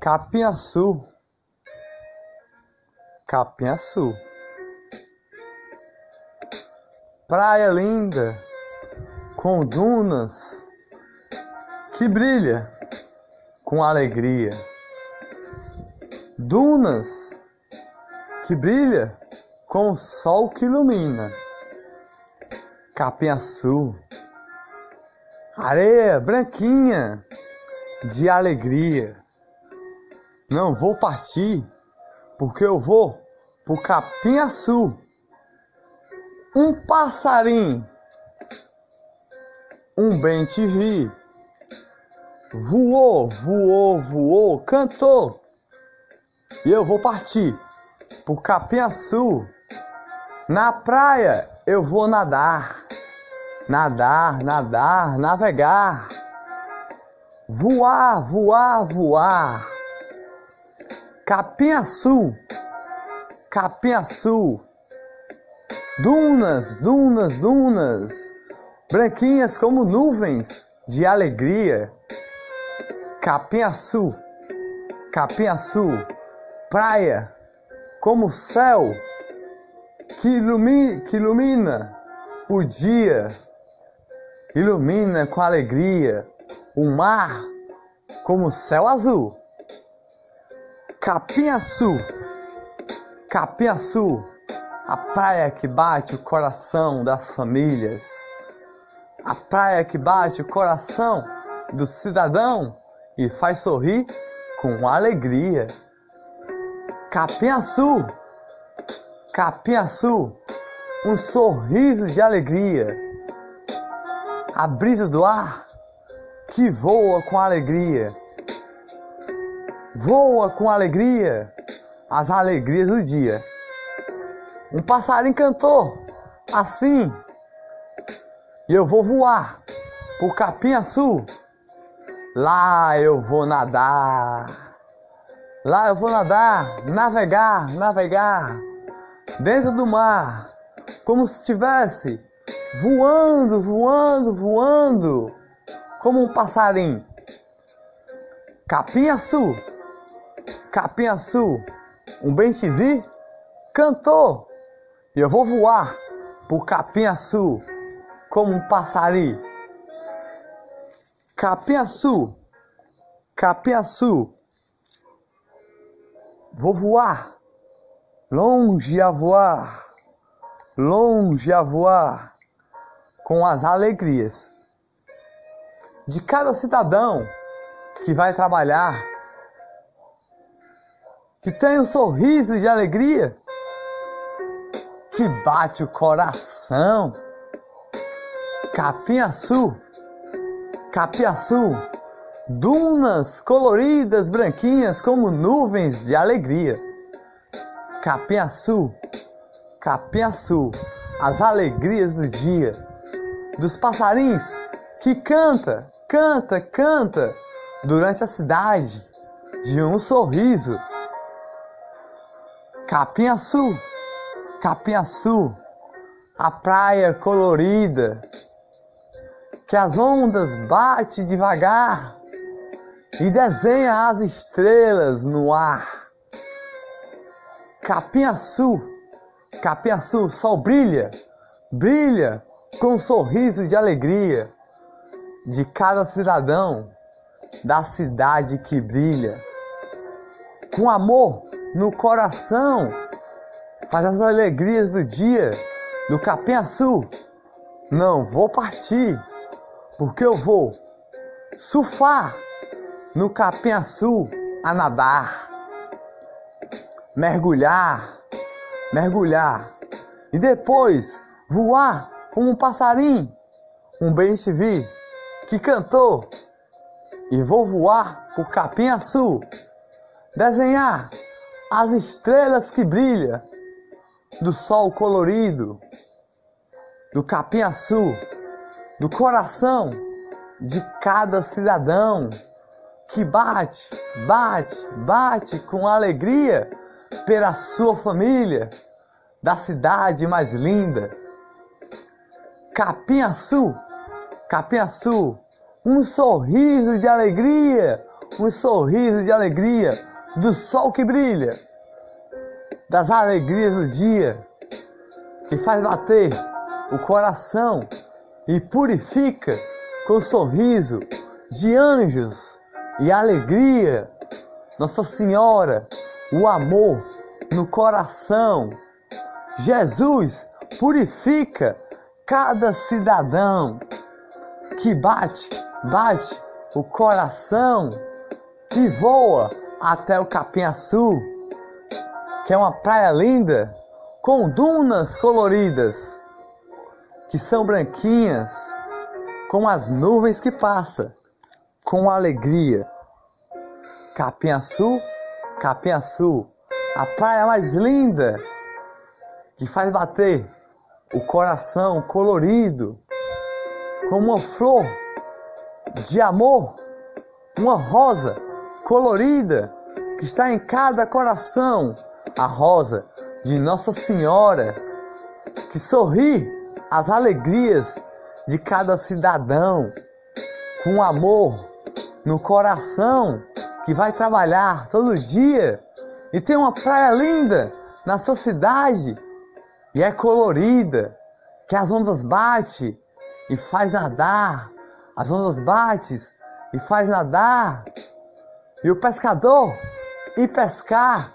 Capinhaçu. Capinhaçu. Praia linda, com dunas que brilha com alegria. Dunas que brilha com o sol que ilumina. Capinhaçu. Areia branquinha de alegria. Não vou partir, porque eu vou pro Capinhaçu. Um passarinho, um bem te vi. Voou, voou, voou, cantou. E eu vou partir pro Capinhaçu. Na praia eu vou nadar. Nadar, nadar, navegar. Voar, voar, voar. Capinhaçu, Capinhaçu, dunas, dunas, dunas, branquinhas como nuvens de alegria. Capinhaçu, Capinhaçu, praia como céu que ilumina, que ilumina o dia, ilumina com alegria o mar como céu azul. Capinhaçu, Capinhaçu, a praia que bate o coração das famílias, a praia que bate o coração do cidadão e faz sorrir com alegria. Capinhaçu, Capinhaçu, um sorriso de alegria. A brisa do ar que voa com alegria voa com alegria as alegrias do dia. Um passarinho cantou assim, e eu vou voar pro Capinhaçu. Lá eu vou nadar, lá eu vou nadar, navegar, navegar dentro do mar, como se estivesse voando, voando, voando, como um passarinho. Capinhaçu. Capinhaçu, um bem te vi, cantou. E eu vou voar pro Capinhaçu como um passarinho. Capinhaçu, Capinhaçu, vou voar, longe a voar, longe a voar, com as alegrias de cada cidadão que vai trabalhar que tem um sorriso de alegria que bate o coração. Capinhaçu, Capiaçu, dunas coloridas, branquinhas como nuvens de alegria. Capinhaçu, Capinhaçu, as alegrias do dia, dos passarinhos que canta, canta, canta durante a cidade de um sorriso Capinhaçu, Capinhaçu, a praia colorida, que as ondas bate devagar e desenha as estrelas no ar. Capinhaçu, o sol brilha, brilha com um sorriso de alegria de cada cidadão da cidade que brilha, com amor no coração, faz as alegrias do dia do Capinhaçu. Não vou partir, porque eu vou surfar no Capinhaçu a nadar, mergulhar, mergulhar e depois voar como um passarinho, um bem vi que cantou e vou voar pro Capinhaçu, desenhar as estrelas que brilham, do sol colorido, do capim-açu, do coração de cada cidadão que bate, bate, bate com alegria pela sua família da cidade mais linda. Capim-açu, Capim-açu, um sorriso de alegria, um sorriso de alegria do sol que brilha, das alegrias do dia, que faz bater o coração e purifica com sorriso de anjos e alegria. Nossa Senhora, o amor no coração. Jesus purifica cada cidadão que bate, bate o coração, que voa até o Sul, que é uma praia linda com dunas coloridas que são branquinhas como as nuvens que passa com alegria. Capim Sul, a praia mais linda que faz bater o coração colorido como uma flor de amor, uma rosa colorida que está em cada coração, a rosa de Nossa Senhora, que sorri as alegrias de cada cidadão, com amor no coração, que vai trabalhar todo dia e tem uma praia linda na sua cidade e é colorida, que as ondas batem e faz nadar, as ondas batem e faz nadar, e o pescador ir pescar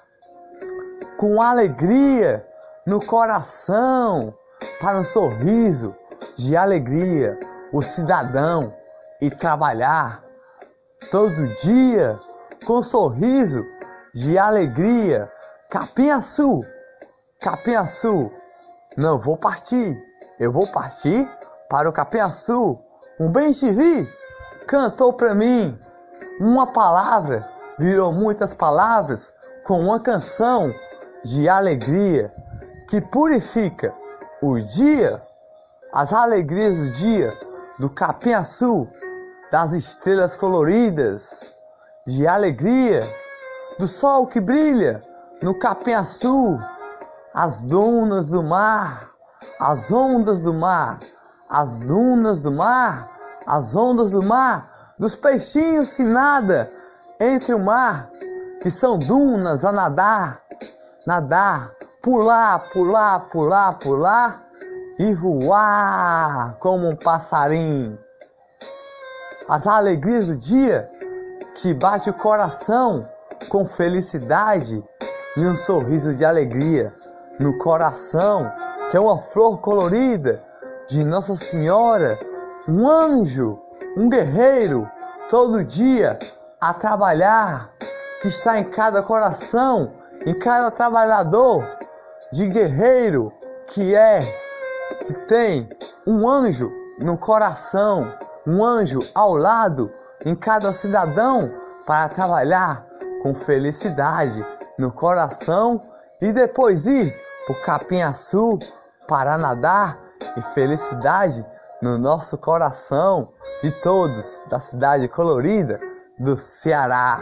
com alegria no coração, para um sorriso de alegria, o cidadão e trabalhar todo dia com um sorriso de alegria. Capinha Sul, Capinha Sul, não vou partir, eu vou partir para o Capinha Sul. Um bem te vi, cantou para mim. Uma palavra, virou muitas palavras com uma canção de alegria que purifica o dia, as alegrias do dia, do capim azul, das estrelas coloridas, de alegria, do sol que brilha no capim azul, as dunas do mar, as ondas do mar, as dunas do mar, as ondas do mar, dos peixinhos que nada entre o mar, que são dunas a nadar, nadar pular, pular, pular, pular e voar como um passarinho. As alegrias do dia que bate o coração com felicidade e um sorriso de alegria no coração, que é uma flor colorida de Nossa Senhora, um anjo, um guerreiro, todo dia a trabalhar, que está em cada coração, em cada trabalhador de guerreiro que é, que tem um anjo no coração, um anjo ao lado em cada cidadão para trabalhar com felicidade no coração e depois ir o Capim Sul para nadar e felicidade no nosso coração de todos da cidade colorida do Ceará.